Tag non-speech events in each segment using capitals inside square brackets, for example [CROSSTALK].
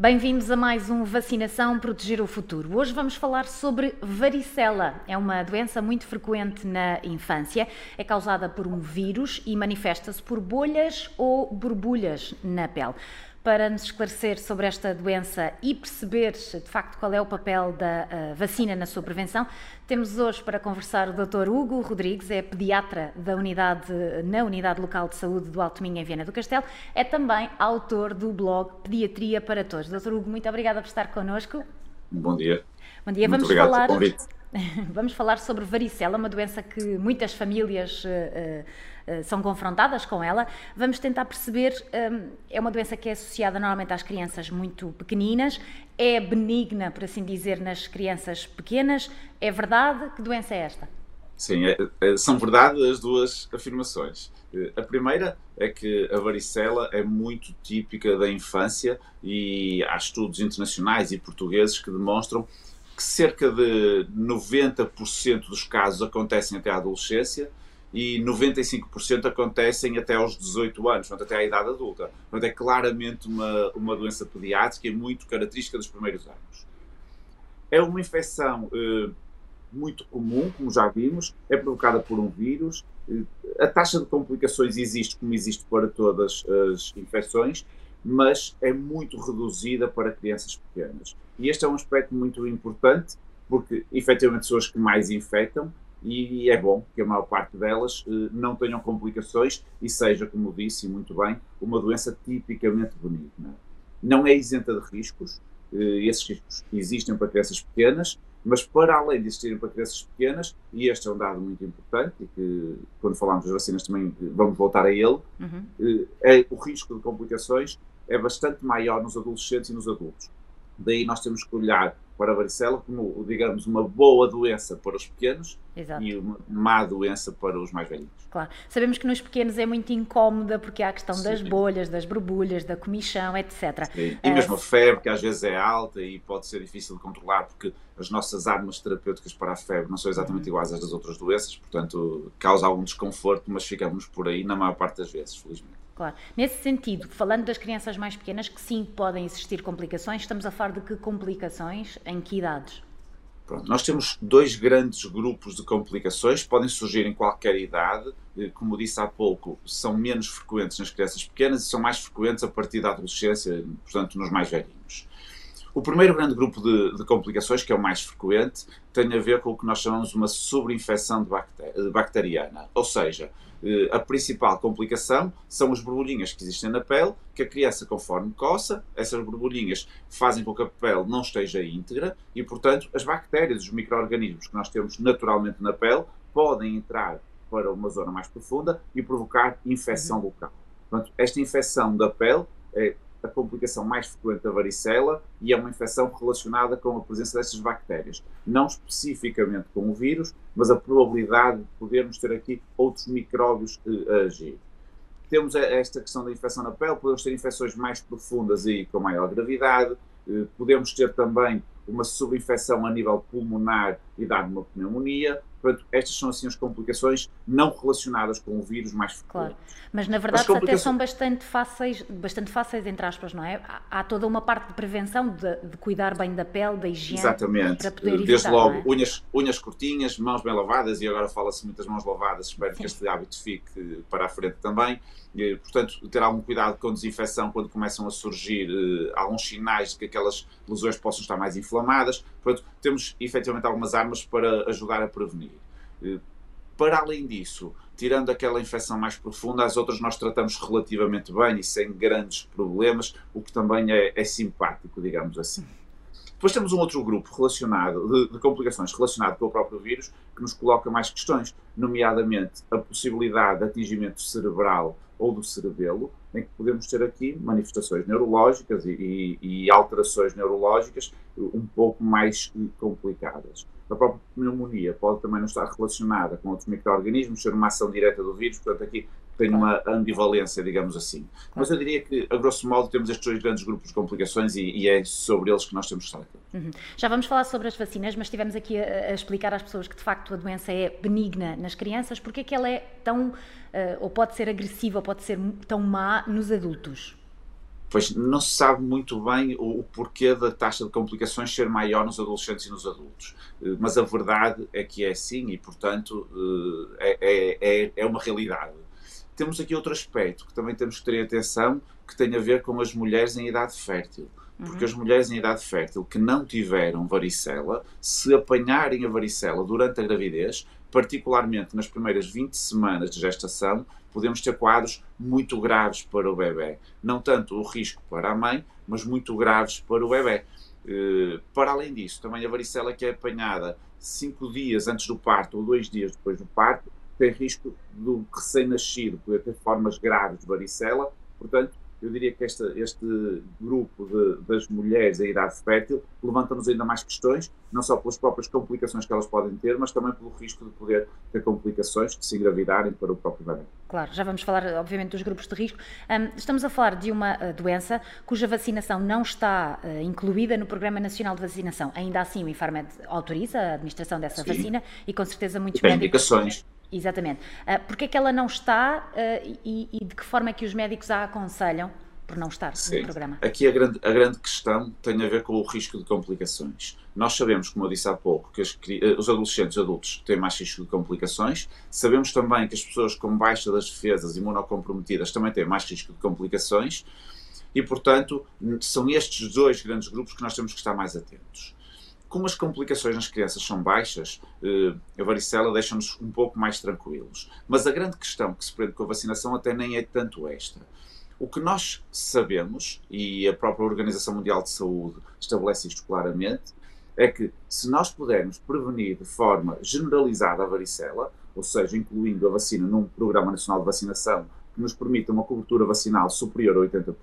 Bem-vindos a mais um Vacinação Proteger o Futuro. Hoje vamos falar sobre varicela. É uma doença muito frequente na infância. É causada por um vírus e manifesta-se por bolhas ou borbulhas na pele para nos esclarecer sobre esta doença e perceber de facto qual é o papel da uh, vacina na sua prevenção, temos hoje para conversar o Dr. Hugo Rodrigues, é pediatra da unidade, na Unidade Local de Saúde do Alto Minho, em Viana do Castelo, é também autor do blog Pediatria para Todos. Dr. Hugo, muito obrigada por estar connosco. Bom dia. Bom dia, muito vamos falar. [LAUGHS] Vamos falar sobre varicela, uma doença que muitas famílias uh, são confrontadas com ela. Vamos tentar perceber, um, é uma doença que é associada normalmente às crianças muito pequeninas, é benigna, por assim dizer, nas crianças pequenas. É verdade? Que doença é esta? Sim, é, é, são verdade as duas afirmações. A primeira é que a varicela é muito típica da infância e há estudos internacionais e portugueses que demonstram que cerca de 90% dos casos acontecem até a adolescência e 95% acontecem até aos 18 anos, portanto, até à idade adulta. Portanto, é claramente uma, uma doença pediátrica e muito característica dos primeiros anos. É uma infecção eh, muito comum, como já vimos, é provocada por um vírus. Eh, a taxa de complicações existe, como existe para todas as infecções, mas é muito reduzida para crianças pequenas. E este é um aspecto muito importante, porque efetivamente são as que mais infectam e é bom que a maior parte delas eh, não tenham complicações e seja, como disse muito bem, uma doença tipicamente benigna. Não é isenta de riscos, eh, esses riscos existem para crianças pequenas, mas para além de existirem para crianças pequenas, e este é um dado muito importante, e que quando falamos das vacinas também vamos voltar a ele, uhum. é, o risco de complicações é bastante maior nos adolescentes e nos adultos. Daí nós temos que olhar para a varicela como, digamos, uma boa doença para os pequenos Exato. e uma má doença para os mais velhinhos. Claro. Sabemos que nos pequenos é muito incómoda porque há a questão Sim. das bolhas, das borbulhas, da comichão, etc. Sim. E mesmo a febre, que às vezes é alta e pode ser difícil de controlar porque as nossas armas terapêuticas para a febre não são exatamente uhum. iguais às das outras doenças, portanto causa algum desconforto, mas ficamos por aí na maior parte das vezes, felizmente. Claro. Nesse sentido, falando das crianças mais pequenas, que sim podem existir complicações, estamos a falar de que complicações, em que idades? Pronto, nós temos dois grandes grupos de complicações, podem surgir em qualquer idade, eh, como disse há pouco, são menos frequentes nas crianças pequenas e são mais frequentes a partir da adolescência, portanto, nos mais velhinhos. O primeiro grande grupo de, de, complicações, que é o mais frequente, tem a ver com o que nós chamamos de uma sobreinfecção de bacteriana. Ou seja, eh, a principal complicação são as borbulhinhas que existem na pele, que a criança, conforme coça, essas borbulhinhas fazem com que a pele não esteja íntegra e, portanto, as bactérias, os micro-organismos que nós temos naturalmente na pele podem entrar para uma zona mais profunda e provocar infecção uhum. local. Portanto, esta infecção da pele é a complicação mais frequente da varicela e é uma infecção relacionada com a presença dessas bactérias. Não especificamente com o vírus, mas a probabilidade de podermos ter aqui outros micróbios eh, a agir. Temos esta questão da infecção na pele, podemos ter infecções mais profundas e com maior gravidade, eh, podemos ter também uma subinfecção a nível pulmonar e dar uma pneumonia. Portanto, estas são assim as complicações não relacionadas com o vírus mais frequentes. Claro. Mas na verdade complicações... até são bastante fáceis, bastante fáceis entre aspas, não é? Há, toda uma parte de prevenção, de, de, cuidar bem da pele, da higiene. Exatamente. Para poder evitar, Desde logo, é? unhas, unhas curtinhas, mãos bem lavadas, e agora fala-se muitas mãos lavadas, espero Sim. que este hábito fique para a frente também. E, portanto, ter algum cuidado com desinfecção quando começam a surgir uh, alguns sinais de que aquelas lesões possam estar mais inflamadas. Portanto, temos efetivamente algumas armas para ajudar a prevenir. Uh, para além disso, tirando aquela infecção mais profunda, as outras nós tratamos relativamente bem e sem grandes problemas, o que também é, é simpático, digamos assim. Depois temos um outro grupo relacionado, de, de, complicações relacionado com o próprio vírus, que nos coloca mais questões, nomeadamente a possibilidade de atingimento cerebral ou do cerebelo, em que podemos ter aqui manifestações neurológicas e, e, e alterações neurológicas um pouco mais complicadas. A própria pneumonia pode também não estar relacionada com outros micro-organismos, ser uma ação direta do vírus, portanto aqui tem uma ambivalência, digamos assim. Mas eu diria que, a grosso modo, temos estes dois grandes grupos de complicações e, e é sobre eles que nós temos que estar aqui. Uhum. Já vamos falar sobre as vacinas, mas estivemos aqui a, a, explicar às pessoas que, de facto, a doença é benigna nas crianças, porque é que ela é tão, uh, ou pode ser agressiva, ou pode ser tão má nos adultos? Pois não se sabe muito bem o, o, porquê da taxa de complicações ser maior nos adolescentes e nos adultos. Eh, mas a verdade é que é assim e, portanto, eh, é, é, é uma realidade. Temos aqui outro aspecto que também temos que ter atenção, que tem a ver com as mulheres em idade fértil. Porque uhum. as mulheres em idade fértil que não tiveram varicela, se apanharem a varicela durante a gravidez, particularmente nas primeiras 20 semanas de gestação, podemos ter quadros muito graves para o bebê. Não tanto o risco para a mãe, mas muito graves para o bebê. Uh, para além disso, também a varicela que é apanhada 5 dias antes do parto ou 2 dias depois do parto, tem risco do recém-nascido poder ter formas graves de varicela. Portanto, eu diria que esta, este grupo de, das mulheres em idade fértil levanta-nos ainda mais questões, não só pelas próprias complicações que elas podem ter, mas também pelo risco de poder ter complicações de se engravidarem para o próprio bebê. Claro, já vamos falar, obviamente, dos grupos de risco. Um, estamos a falar de uma uh, doença cuja vacinação não está uh, incluída no Programa Nacional de Vacinação. Ainda assim, o Infarmed autoriza a administração dessa Sim. vacina e, com certeza, muitos médicos... indicações Exatamente. Uh, Porquê é que ela não está uh, e, e, de que forma é que os médicos a aconselham por não estar Sim. no programa? Aqui a grande, a grande questão tem a ver com o risco de complicações. Nós sabemos, como eu disse há pouco, que as, ah, os adolescentes adultos têm mais risco de complicações. Sabemos também que as pessoas com baixa das defesas imunocomprometidas também têm mais risco de complicações. E, portanto, são estes dois grandes grupos que nós temos que estar mais atentos como as complicações nas crianças são baixas, eh, a varicela deixa-nos um pouco mais tranquilos. Mas a grande questão que se prende com a vacinação até nem é tanto esta. O que nós sabemos, e a própria Organização Mundial de Saúde estabelece isto claramente, é que se nós pudermos prevenir de forma generalizada a varicela, ou seja, incluindo a vacina num Programa Nacional de Vacinação que nos permita uma cobertura vacinal superior a 80%,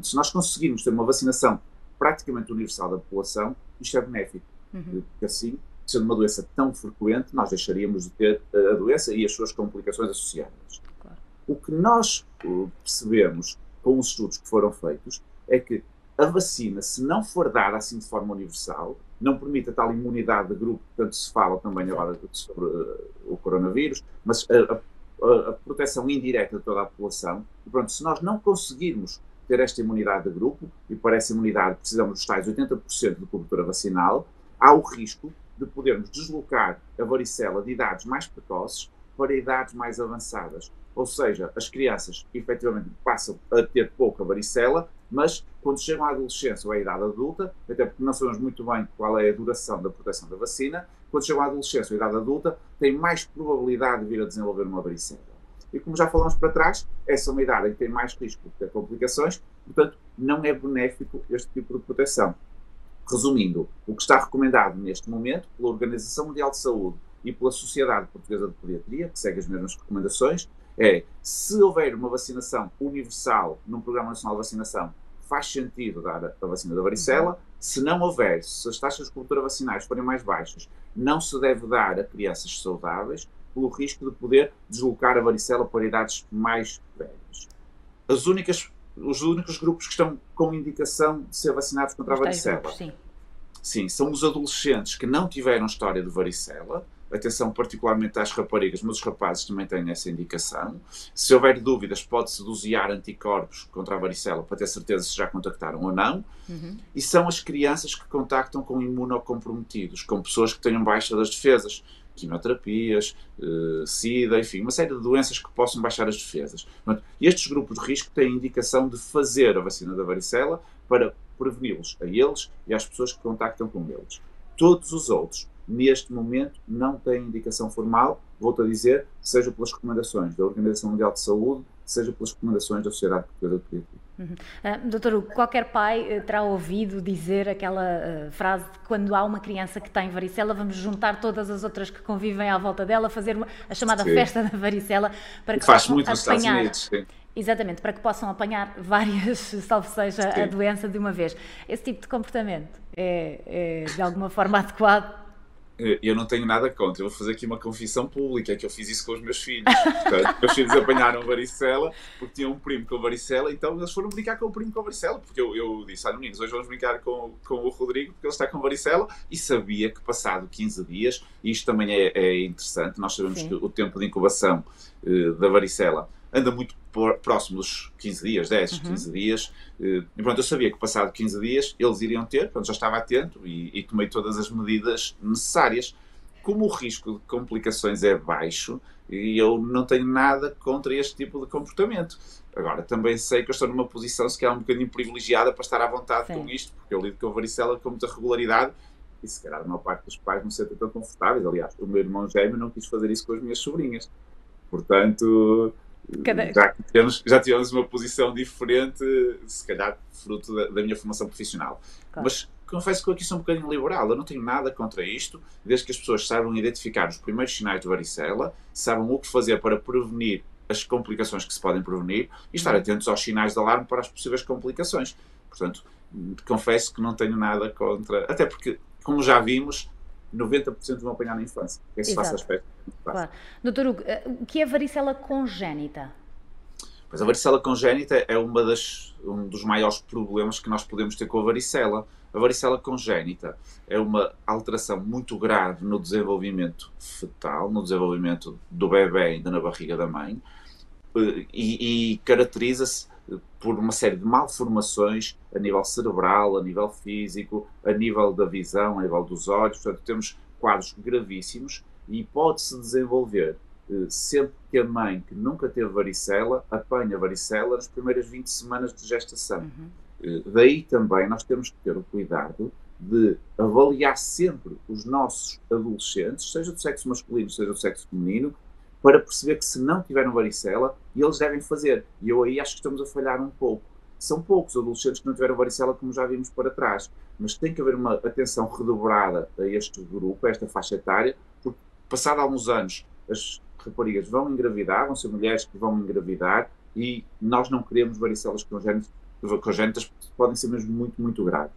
se nós conseguirmos ter uma vacinação praticamente universal da população, isto é benéfico. Uhum. Porque assim, sendo uma doença tão frequente, nós deixaríamos de ter a doença e as suas complicações associadas. Claro. O que nós uh, percebemos com os estudos que foram feitos é que a vacina, se não for dada assim de forma universal, não permite a tal imunidade de grupo, tanto se fala também agora sobre uh, o coronavírus, mas a, a, a, proteção indireta de toda a população. E pronto, se nós não conseguirmos ter esta imunidade de grupo, e para essa imunidade precisamos dos tais 80% de cobertura vacinal, há o risco de podermos deslocar a varicela de idades mais precoces para idades mais avançadas. Ou seja, as crianças efetivamente passam a ter pouca varicela, mas quando chegam à adolescência ou à idade adulta, até porque não sabemos muito bem qual é a duração da proteção da vacina, quando chegam à adolescência ou à idade adulta, têm mais probabilidade de vir a desenvolver uma varicela. E como já falamos para trás, essa é uma idade em que tem mais risco de ter complicações, portanto, não é benéfico este tipo de proteção. Resumindo, o que está recomendado neste momento pela Organização Mundial de Saúde e pela Sociedade Portuguesa de Pediatria, que segue as mesmas recomendações, é se houver uma vacinação universal num Programa Nacional de Vacinação, faz sentido dar a vacina da varicela. Se não houver, se as taxas de cobertura vacinais forem mais baixas, não se deve dar a crianças saudáveis, pelo risco de poder deslocar a varicela para idades mais velhas. As únicas, os únicos grupos que estão com indicação de ser vacinados contra a varicela grupos, sim. sim, são os adolescentes que não tiveram história de varicela, atenção particularmente às raparigas, mas os rapazes também têm essa indicação. Se houver dúvidas, pode-se dosear anticorpos contra a varicela para ter certeza se já contactaram ou não. Uhum. E são as crianças que contactam com imunocomprometidos, com pessoas que tenham baixa das defesas quimioterapias, uh, SIDA, enfim, uma série de doenças que possam baixar as defesas. Portanto, estes grupos de risco têm indicação de fazer a vacina da varicela para preveni-los a eles e às pessoas que contactam com eles. Todos os outros, neste momento, não têm indicação formal, volto a dizer, seja pelas recomendações da Organização Mundial de Saúde, seja pelas recomendações da Sociedade Portuguesa de Pediatria. Uhum. Uh, doutor, qualquer pai uh, terá ouvido dizer aquela uh, frase de quando há uma criança que tem varicela, vamos juntar todas as outras que convivem à volta dela, fazer uma, a chamada sim. festa da varicela para que Faz possam muito apanhar. Unidos, Exatamente, para que possam apanhar várias, [LAUGHS] salvo seja, sim. a doença de uma vez. Esse tipo de comportamento é, é de alguma forma [LAUGHS] adequado eu não tenho nada contra. Eu vou fazer aqui uma confissão pública, que eu fiz isso com os meus filhos. Portanto, meus filhos apanharam varicela, porque tinham um primo com varicela, então eles foram brincar com o primo com varicela, porque eu, eu disse, olha meninos, hoje vamos brincar com, com o Rodrigo, porque ele está com varicela, e sabia que passado 15 dias, e isto também é, é interessante, nós sabemos Sim. que o tempo de incubação uh, da varicela anda muito próximo dos 15 dias, 10, uhum. 15 dias. E pronto, eu sabia que passado 15 dias eles iriam ter, pronto, já estava atento e, e tomei todas as medidas necessárias. Como o risco de complicações é baixo, e eu não tenho nada contra este tipo de comportamento. Agora, também sei que eu estou numa posição, se calhar, um bocadinho privilegiada para estar à vontade Sim. com isto, porque eu lido com a varicela com muita regularidade e, se calhar, a maior parte dos pais não se sentem tão confortáveis. Aliás, o meu irmão gêmeo não quis fazer isso com as minhas sobrinhas. Portanto, Cada... já, tivemos, já tivemos uma posição diferente, se calhar, fruto da, da minha formação profissional. Claro. Mas confesso que eu aqui sou um bocadinho liberal. Eu não tenho nada contra isto, desde que as pessoas saibam identificar os primeiros sinais de varicela, saibam o que fazer para prevenir as complicações que se podem prevenir e estar uhum. atentos aos sinais de alarme para as possíveis complicações. Portanto, confesso que não tenho nada contra. Até porque, como já vimos, 90% vão apanhar na infância. Esse faz aspecto. Claro. Doutor Hugo, eh, o que é varicela congénita? Pois a varicela congénita é uma das, um dos maiores problemas que nós podemos ter com a varicela. A varicela congénita é uma alteração muito grave no desenvolvimento fetal, no desenvolvimento do bebê ainda na barriga da mãe, eh, e, e caracteriza-se por uma série de malformações a nível cerebral, a nível físico, a nível da visão, a nível dos olhos. Portanto, temos quadros gravíssimos e pode-se desenvolver eh, sempre que a mãe que nunca teve varicela apanha varicela nas primeiras 20 semanas de gestação. Uhum. Eh, daí também nós temos que ter o cuidado de avaliar sempre os nossos adolescentes, seja do sexo masculino, seja do sexo feminino, para perceber que se não tiveram varicela, eles devem fazer. E eu aí acho que estamos a falhar um pouco. São poucos adolescentes que não tiveram varicela, como já vimos para trás, mas tem que haver uma atenção redobrada a este grupo, a esta faixa etária, porque passado alguns anos as raparigas vão engravidar, vão ser mulheres que vão engravidar e nós não queremos varicelas congénitas, congénitas que podem ser mesmo muito, muito graves.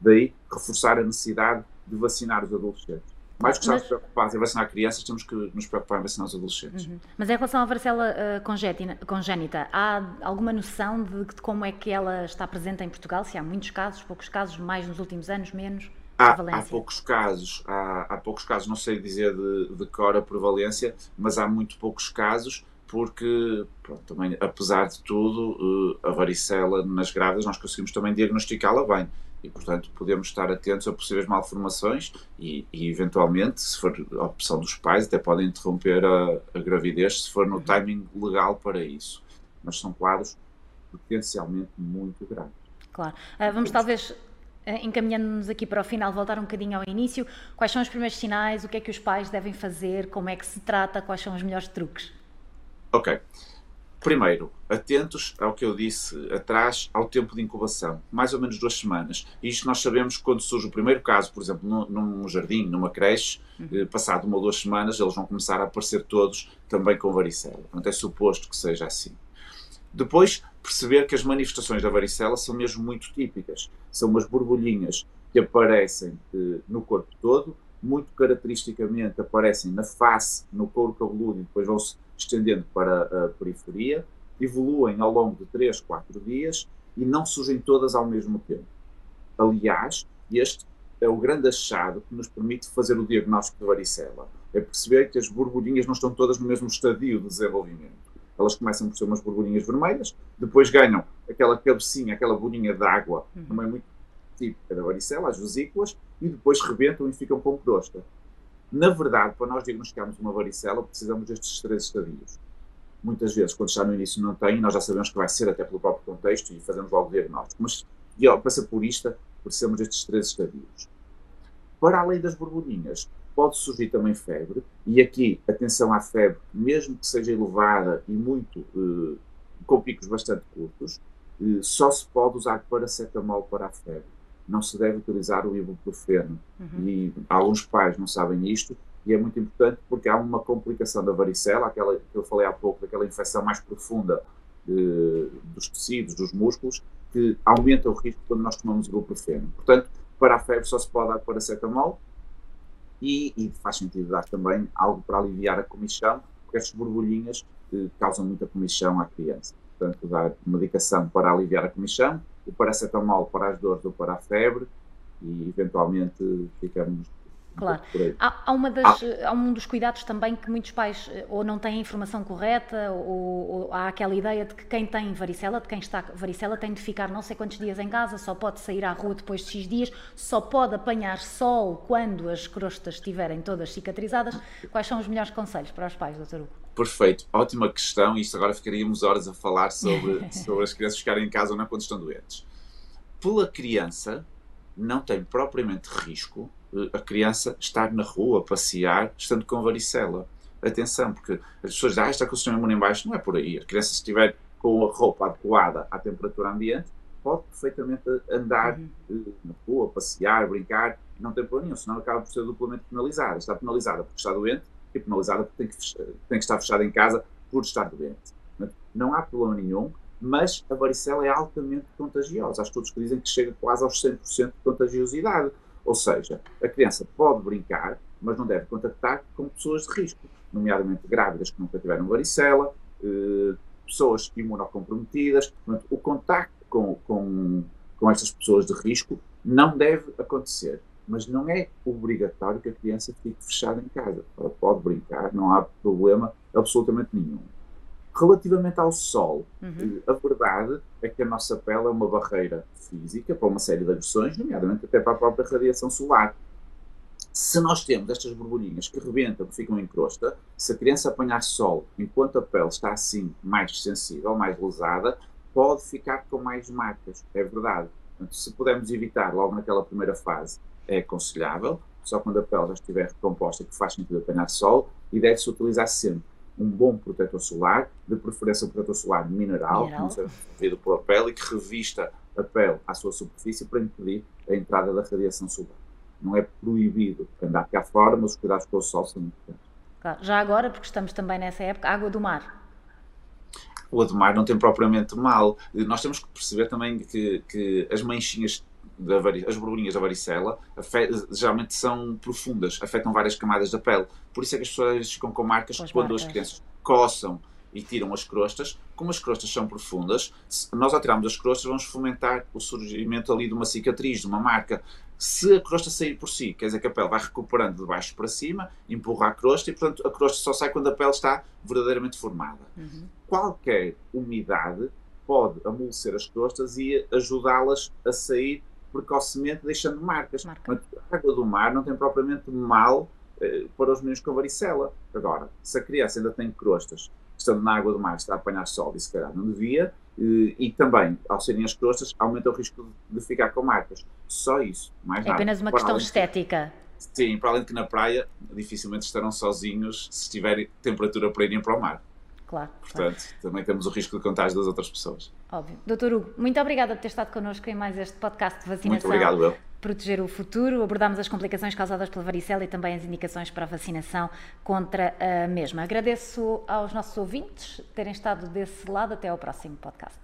Daí reforçar a necessidade de vacinar os adolescentes. Mais do que estarmos preocupados em vacinar crianças, temos que nos preocupar em vacinar os adolescentes. Uhum. Mas em relação à varicela uh, congénita, há alguma noção de, de, como é que ela está presente em Portugal? Se há muitos casos, poucos casos, mais nos últimos anos, menos? Há, há poucos casos, há, há, poucos casos, não sei dizer de, de cor a prevalência, mas há muito poucos casos porque, pronto, também, apesar de tudo, uh, a varicela nas grávidas nós conseguimos também diagnosticá-la bem e, portanto, podemos estar atentos a possíveis malformações e, e, eventualmente, se for a opção dos pais, até podem interromper a, a gravidez se for no uhum. timing legal para isso. Mas são quadros potencialmente muito graves. Claro. Uh, vamos talvez eh, encaminhando-nos aqui para o final, voltar um bocadinho ao início. Quais são os primeiros sinais? O que é que os pais devem fazer? Como é que se trata? Quais são os melhores truques? Ok. Primeiro, atentos ao que eu disse atrás, ao tempo de incubação, mais ou menos duas semanas. Isto nós sabemos que quando surge o primeiro caso, por exemplo, num, num jardim, numa creche, uhum. eh, passado uma ou duas semanas, eles vão começar a aparecer todos também com varicela. Portanto, é suposto que seja assim. Depois, perceber que as manifestações da varicela são mesmo muito típicas. São umas borbulhinhas que aparecem eh, no corpo todo, muito caracteristicamente aparecem na face, no couro cabeludo e depois vão-se estendendo para a periferia, evoluem ao longo de 3, 4 dias e não surgem todas ao mesmo tempo. Aliás, este é o grande achado que nos permite fazer o diagnóstico de varicela. É perceber que as borbulhinhas não estão todas no mesmo estadio de desenvolvimento. Elas começam por ser umas borbulhinhas vermelhas, depois ganham aquela cabecinha, aquela bolinha de água, uhum. também muito típica da varicela, as vesículas, e depois rebentam e ficam com crosta. Na verdade, para nós diagnosticarmos uma varicela, precisamos destes três estadios. Muitas vezes, quando está no início não tem, nós já sabemos que vai ser até pelo próprio contexto e fazemos logo o diagnóstico. Mas, para ser purista, precisamos destes três estadios. Para além das borbulhinhas, pode surgir também febre, e aqui, atenção à febre, mesmo que seja elevada e muito, eh, com picos bastante curtos, eh, só se pode usar paracetamol para a febre não se deve utilizar o ibuprofeno. Uhum. E alguns pais não sabem isto, e é muito importante porque há uma complicação da varicela, aquela que eu falei há pouco, daquela infecção mais profunda eh, dos tecidos, dos músculos, que aumenta o risco quando nós tomamos ibuprofeno. Portanto, para a febre só se pode dar paracetamol e, e faz sentido dar também algo para aliviar a comichão, porque estas borbulhinhas eh, causam muita comichão à criança. Portanto, dar medicação para aliviar a comichão o paracetamol para as dores ou para a febre e eventualmente ficamos Claro. Há, há, uma das, ah. há um dos cuidados também que muitos pais eh, ou não têm a informação correta ou, ou, há aquela ideia de que quem tem varicela, de quem está varicela, tem de ficar não sei quantos dias em casa, só pode sair à rua depois de X dias, só pode apanhar sol quando as crostas estiverem todas cicatrizadas. Quais são os melhores conselhos para os pais, doutor Hugo? Perfeito, ótima questão. Isto agora ficaríamos horas a falar sobre, [LAUGHS] sobre as crianças ficarem em casa ou não quando estão doentes. Pela criança, não tem propriamente risco eh, a criança estar na rua, passear, estando com varicela. Atenção, porque as pessoas dizem, ah, está com o sistema imune em baixo. Não é por aí. A criança, se estiver com a roupa adequada à temperatura ambiente, pode perfeitamente andar uhum. Eh, na rua, passear, brincar, não tem problema nenhum, senão acaba por ser duplamente penalizada. Está penalizada porque está doente porque tem que, tem que estar fechada em casa por estar doente. Não há problema nenhum, mas a varicela é altamente contagiosa. Há estudos que dizem que chega quase aos 100% de contagiosidade. Ou seja, a criança pode brincar, mas não deve contactar com pessoas de risco, nomeadamente grávidas que nunca tiveram varicela, eh, pessoas imunocomprometidas. O contacto com, com, com estas pessoas de risco não deve acontecer mas não é obrigatório que a criança fique fechada em casa. Ela pode brincar, não há problema absolutamente nenhum. Relativamente ao sol, uhum. a verdade é que a nossa pele é uma barreira física para uma série de agressões, nomeadamente até para a própria radiação solar. Se nós temos estas borbulhinhas que rebentam, que ficam em crosta, se a criança apanhar sol enquanto a pele está assim mais sensível, mais lesada, pode ficar com mais marcas. É verdade. Portanto, se pudermos evitar logo naquela primeira fase é aconselhável, só quando a pele já estiver recomposta que faz sentido apanhar sol e deve-se utilizar sempre um bom protetor solar, de preferência um protetor solar mineral, mineral. que não seja absorvido pela pele e que revista a pele à sua superfície para impedir a entrada da radiação solar. Não é proibido andar cá fora, mas os cuidados com o sol são importantes. Claro. Já agora, porque estamos também nessa época, água do mar. O do mar não tem propriamente mal. Nós temos que perceber também que, que as manchinhas as borbulhinhas da varicela geralmente são profundas, afetam várias camadas da pele. Por isso é que as pessoas ficam com marcas as quando marcas. as crianças coçam e tiram as crostas. Como as crostas são profundas, nós ao tirarmos as crostas vamos fomentar o surgimento ali de uma cicatriz, de uma marca. Se a crosta sair por si, quer dizer que a pele vai recuperando de baixo para cima, empurra a crosta e, portanto, a crosta só sai quando a pele está verdadeiramente formada. Uhum. Qualquer umidade pode amolecer as crostas e ajudá-las a sair precocemente deixando marcas. Marca. a água do mar não tem propriamente mal eh, para os meninos com varicela. Agora, se a criança ainda tem crostas, estando na água do mar, está a apanhar sol e se calhar não devia, eh, e também, ao serem as crostas, aumenta o risco de, de ficar com marcas. Só isso, mais é nada. É apenas uma questão estética. sim, para além de que na praia dificilmente estarão sozinhos se tiver temperatura para irem para o mar. Claro. Portanto, claro. também temos o risco de contágio das outras pessoas. Óbvio. Doutor Hugo, muito obrigada por ter estado connosco em mais este podcast de vacinação. Muito obrigado, eu. Proteger o futuro. Abordámos as complicações causadas pela varicela e também as indicações para a vacinação contra a mesma. Agradeço aos nossos ouvintes terem estado desse lado. Até ao próximo podcast.